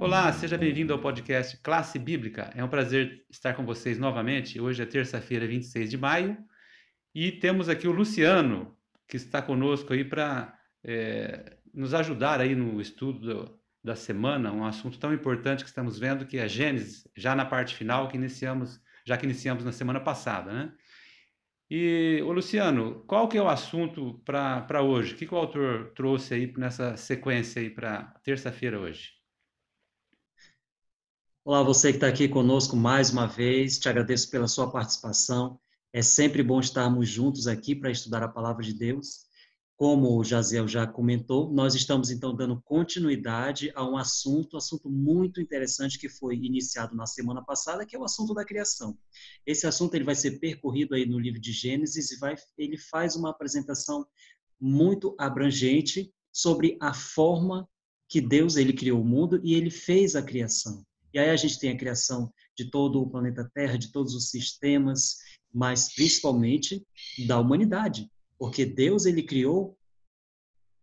Olá, seja bem-vindo ao podcast Classe Bíblica. É um prazer estar com vocês novamente. Hoje é terça-feira, 26 de maio, e temos aqui o Luciano, que está conosco aí para é, nos ajudar aí no estudo do, da semana, um assunto tão importante que estamos vendo, que é Gênesis, já na parte final, que iniciamos, já que iniciamos na semana passada, né? E, o Luciano, qual que é o assunto para hoje? O que, que o autor trouxe aí nessa sequência aí para terça-feira hoje? Olá, você que está aqui conosco mais uma vez, te agradeço pela sua participação. É sempre bom estarmos juntos aqui para estudar a palavra de Deus. Como o Jaziel já comentou, nós estamos então dando continuidade a um assunto, assunto muito interessante que foi iniciado na semana passada, que é o assunto da criação. Esse assunto ele vai ser percorrido aí no livro de Gênesis e vai, ele faz uma apresentação muito abrangente sobre a forma que Deus ele criou o mundo e ele fez a criação. E aí a gente tem a criação de todo o planeta Terra, de todos os sistemas, mas principalmente da humanidade, porque Deus ele criou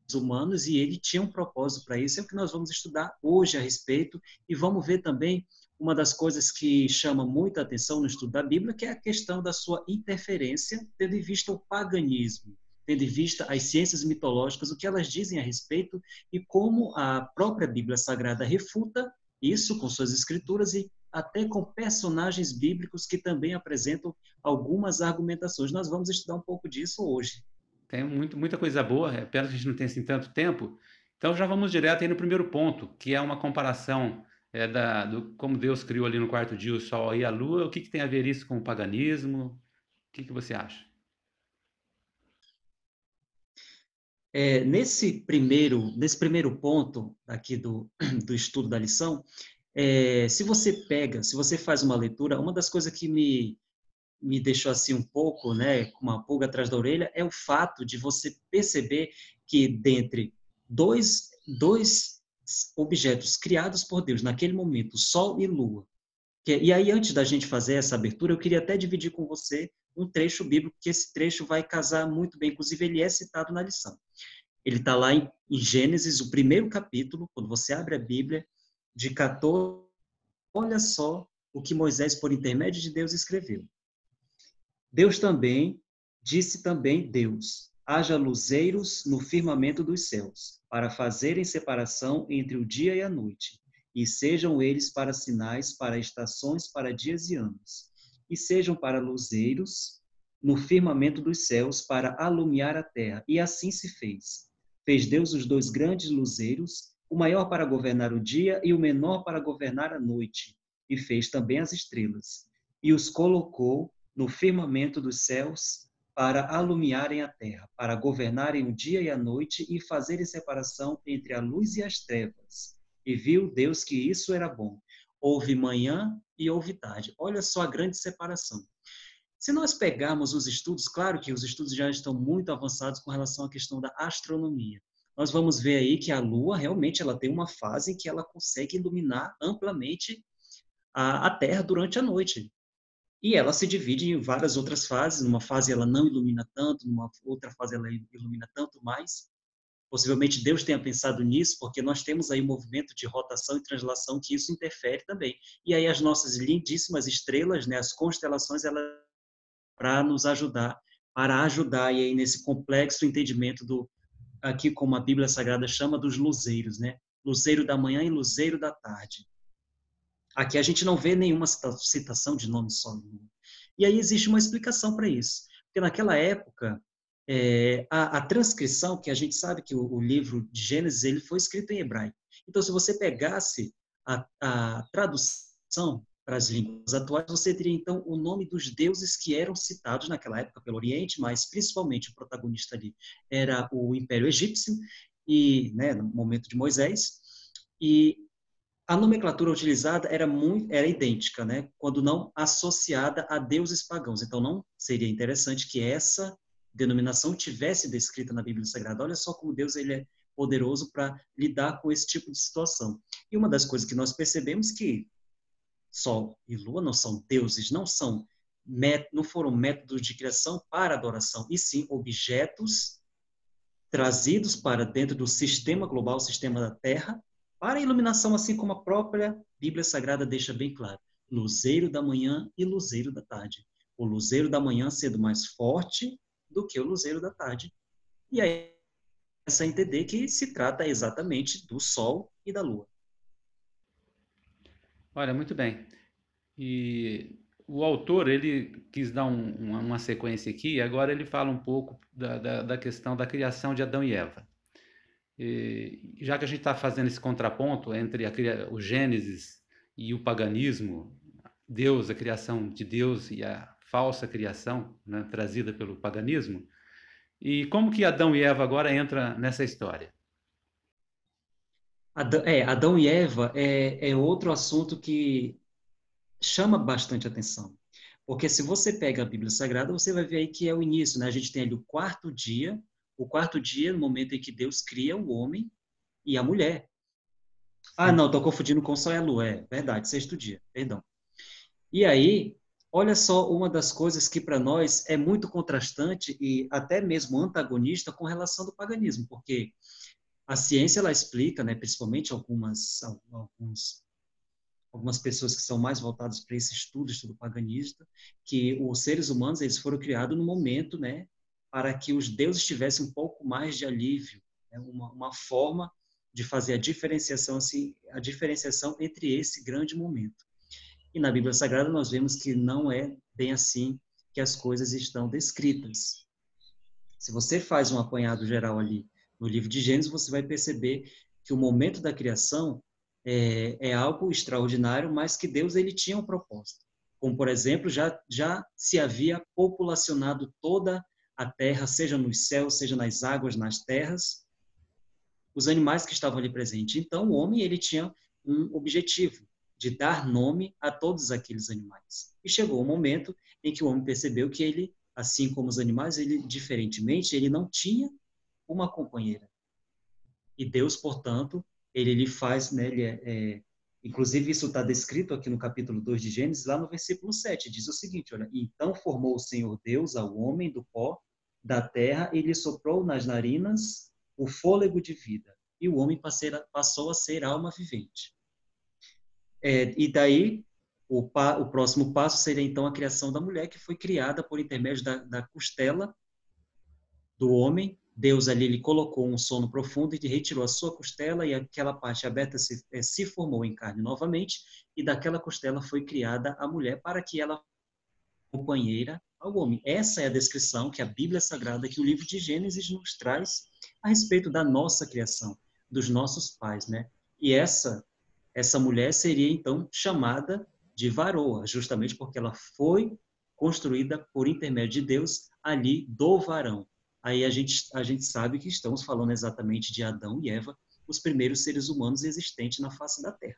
os humanos e ele tinha um propósito para isso. É o que nós vamos estudar hoje a respeito e vamos ver também uma das coisas que chama muita atenção no estudo da Bíblia, que é a questão da sua interferência, tendo em vista o paganismo, tendo em vista as ciências mitológicas, o que elas dizem a respeito e como a própria Bíblia Sagrada refuta isso com suas escrituras e até com personagens bíblicos que também apresentam algumas argumentações. Nós vamos estudar um pouco disso hoje. Tem muito, muita coisa boa, é pena que a gente não tem assim tanto tempo. Então já vamos direto aí no primeiro ponto, que é uma comparação é, da, do como Deus criou ali no quarto dia o Sol e a Lua. O que, que tem a ver isso com o paganismo? O que, que você acha? É, nesse primeiro nesse primeiro ponto aqui do, do estudo da lição, é, se você pega, se você faz uma leitura, uma das coisas que me me deixou assim um pouco, né, com uma pulga atrás da orelha, é o fato de você perceber que dentre dois dois objetos criados por Deus naquele momento, Sol e Lua. Que, e aí antes da gente fazer essa abertura, eu queria até dividir com você um trecho bíblico, que esse trecho vai casar muito bem, inclusive ele é citado na lição. Ele está lá em, em, Gênesis, o primeiro capítulo, quando você abre a Bíblia, de 14. Olha só o que Moisés, por intermédio de Deus, escreveu. Deus também, disse também Deus, haja luzeiros no firmamento dos céus, para fazerem separação entre o dia e a noite, e sejam eles para sinais, para estações, para dias e anos e sejam para luzeiros no firmamento dos céus para alumiar a terra. E assim se fez. Fez Deus os dois grandes luzeiros, o maior para governar o dia e o menor para governar a noite. E fez também as estrelas. E os colocou no firmamento dos céus para alumiarem a terra, para governarem o dia e a noite e fazerem separação entre a luz e as trevas. E viu Deus que isso era bom houve manhã e houve tarde. Olha só a grande separação. Se nós pegarmos os estudos, claro que os estudos já estão muito avançados com relação à questão da astronomia. Nós vamos ver aí que a Lua realmente ela tem uma fase em que ela consegue iluminar amplamente a, a Terra durante a noite. E ela se divide em várias outras fases. Numa fase ela não ilumina tanto, numa outra fase ela ilumina tanto mais. Possivelmente Deus tenha pensado nisso, porque nós temos aí movimento de rotação e translação que isso interfere também. E aí as nossas lindíssimas estrelas, né, as constelações, elas para nos ajudar, para ajudar e aí nesse complexo entendimento do aqui como a Bíblia Sagrada chama dos luzeiros, né? Luzeiro da manhã e luzeiro da tarde. Aqui a gente não vê nenhuma citação de nome só. E aí existe uma explicação para isso. Porque naquela época, é, a, a, transcrição, que a gente sabe que o, o, livro de Gênesis ele foi escrito em hebraico. Então, se você pegasse a, a tradução para as línguas atuais, você teria então o nome dos deuses que eram citados naquela época pelo Oriente, mas principalmente o protagonista ali era o Império Egípcio e, né, no momento de Moisés, e a nomenclatura utilizada era muito era idêntica, né, quando não associada a deuses pagãos. Então não seria interessante que essa denominação tivesse descrita na Bíblia Sagrada. Olha só como Deus ele é poderoso para lidar com esse tipo de situação. E uma das coisas que nós percebemos que Sol e Lua não são deuses, não são não foram métodos de criação para adoração, e sim objetos trazidos para dentro do sistema global, sistema da Terra, para a iluminação, assim como a própria Bíblia Sagrada deixa bem claro. Luzeiro da manhã e luzeiro da tarde. O luzeiro da manhã sendo mais forte do que o luzeiro da tarde. E aí, começa a entender que se trata exatamente do Sol e da Lua. Olha, muito bem. E o autor, ele quis dar um, uma, uma, sequência aqui, e agora ele fala um pouco da, da, da questão da criação de Adão e Eva. E, já que a gente está fazendo esse contraponto entre a, o Gênesis e o paganismo, Deus, a criação de Deus e a falsa criação né, trazida pelo paganismo, e como que Adão e Eva agora entra nessa história? Adão, é, Adão e Eva é, é outro assunto que chama bastante atenção. Porque se você pega a Bíblia Sagrada, você vai ver aí que é o início, né? A gente tem ali o quarto dia, o quarto dia, no momento em que Deus cria o homem e a mulher. Ah, não, estou confundindo com o sol e a lua. É verdade, sexto dia, perdão. E aí, olha só uma das coisas que para nós é muito contrastante e até mesmo antagonista com relação do paganismo, porque a ciência ela explica, né, principalmente algumas alguns algumas pessoas que são mais voltadas para esse estudo, estudo paganista, que os seres humanos eles foram criados no momento, né, para que os deuses tivessem um pouco mais de alívio, né, uma, uma forma de fazer a diferenciação assim, a diferenciação entre esse grande momento. E na Bíblia Sagrada nós vemos que não é bem assim que as coisas estão descritas. Se você faz um apanhado geral ali no livro de Gênesis, você vai perceber que o momento da criação é, é algo extraordinário, mas que Deus ele tinha um propósito. Como, por exemplo, já, já se havia populacionado toda a terra, seja nos céus, seja nas águas, nas terras, os animais que estavam ali presentes. Então, o homem ele tinha um objetivo de dar nome a todos aqueles animais. E chegou o um momento em que o homem percebeu que ele, assim como os animais, ele diferentemente, ele não tinha uma companheira. E Deus, portanto, ele lhe faz, né, ele é, é inclusive isso está descrito aqui no capítulo 2 de Gênesis, lá no versículo 7, diz o seguinte, olha, então formou o Senhor Deus ao homem do pó da terra e lhe soprou nas narinas o fôlego de vida, e o homem passou a ser alma vivente. É, e daí, o, pa, o, próximo passo seria então a criação da mulher, que foi criada por intermédio da, da costela do homem, Deus ali lhe colocou um sono profundo e retirou a sua costela e aquela parte aberta se, eh, se formou em carne novamente e daquela costela foi criada a mulher para que ela companheira ao homem. Essa é a descrição que a Bíblia Sagrada, que o livro de Gênesis nos traz a respeito da nossa criação, dos nossos pais, né? E essa essa mulher seria então chamada de varoa, justamente porque ela foi construída por intermédio de Deus ali do varão aí a gente, a gente sabe que estamos falando exatamente de Adão e Eva, os primeiros seres humanos existentes na face da Terra.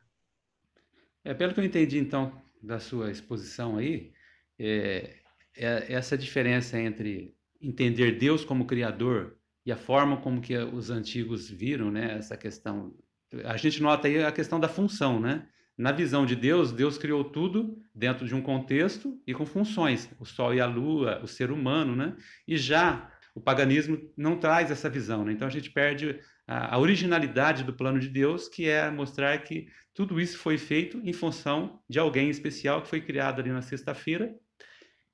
É, pelo que eu entendi, então, da sua exposição aí, é, é essa diferença entre entender Deus como Criador e a forma como que os antigos viram, né, essa questão. A gente nota aí a questão da função, né? Na visão de Deus, Deus criou tudo dentro de um contexto e com funções, o sol e a lua, o ser humano, né? E já o paganismo não traz essa visão. Né? Então a gente perde a, a, originalidade do plano de Deus, que é mostrar que tudo isso foi feito em função de alguém especial que foi criado ali na sexta-feira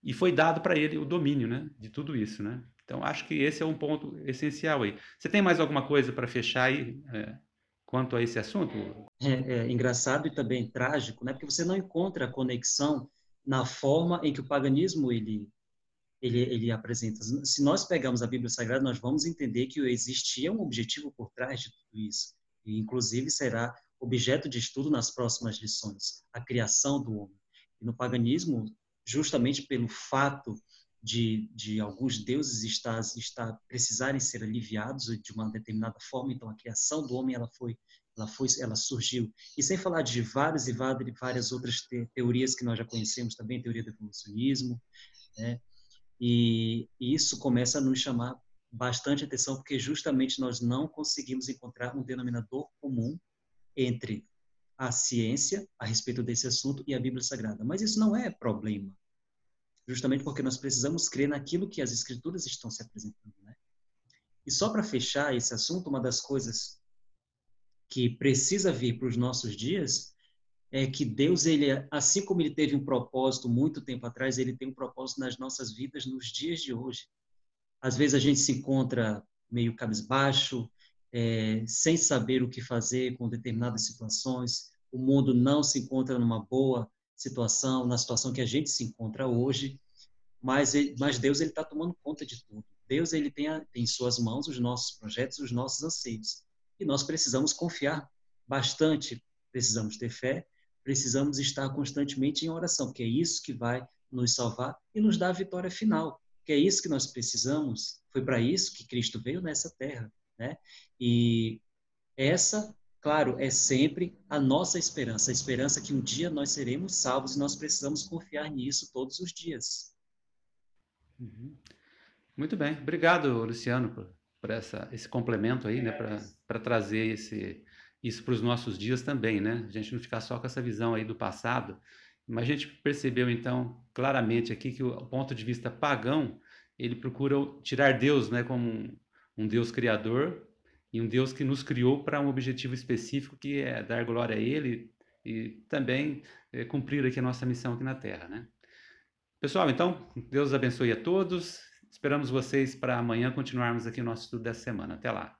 e foi dado para ele o domínio né, de tudo isso. Né? Então acho que esse é um ponto essencial aí. Você tem mais alguma coisa para fechar aí? É, quanto a esse assunto? É, é, engraçado e também trágico, né? Porque você não encontra a conexão na forma em que o paganismo ele ele, ele apresenta. Se nós pegamos a Bíblia Sagrada, nós vamos entender que existia um objetivo por trás de tudo isso. E, inclusive, será objeto de estudo nas próximas lições, a criação do homem. E no paganismo, justamente pelo fato de, de alguns deuses estar, estar precisarem ser aliviados de uma determinada forma, então a criação do homem ela foi ela foi ela surgiu e sem falar de várias e várias outras teorias que nós já conhecemos também teoria do evolucionismo né? E, isso começa a nos chamar bastante atenção, porque justamente nós não conseguimos encontrar um denominador comum entre a ciência a respeito desse assunto e a Bíblia Sagrada. Mas isso não é problema, justamente porque nós precisamos crer naquilo que as Escrituras estão se apresentando. Né? E só para fechar esse assunto, uma das coisas que precisa vir para os nossos dias é que Deus, ele, assim como ele teve um propósito muito tempo atrás, ele tem um propósito nas nossas vidas nos dias de hoje. Às vezes a gente se encontra meio cabisbaixo, é, sem saber o que fazer com determinadas situações, o mundo não se encontra numa boa situação, na situação que a gente se encontra hoje, mas, mas Deus ele está tomando conta de tudo. Deus ele tem a, em suas mãos os nossos projetos, os nossos anseios. E nós precisamos confiar bastante, precisamos ter fé, precisamos estar constantemente em oração, porque é isso que vai nos salvar e nos dar a vitória final, que é isso que nós precisamos, foi para isso que Cristo veio nessa terra, né? E essa, claro, é sempre a nossa esperança, a esperança que um dia nós seremos salvos e nós precisamos confiar nisso todos os dias. Uhum. Muito bem, obrigado, Luciano, por, por essa, esse complemento aí, né, para trazer esse, isso para os nossos dias também, né? A gente não ficar só com essa visão aí do passado, mas a gente percebeu então claramente aqui que o ponto de vista pagão ele procura tirar Deus, né, como um, um Deus criador e um Deus que nos criou para um objetivo específico que é dar glória a Ele e também é, cumprir aqui a nossa missão aqui na Terra, né? Pessoal, então Deus abençoe a todos. Esperamos vocês para amanhã continuarmos aqui o nosso estudo dessa semana. Até lá.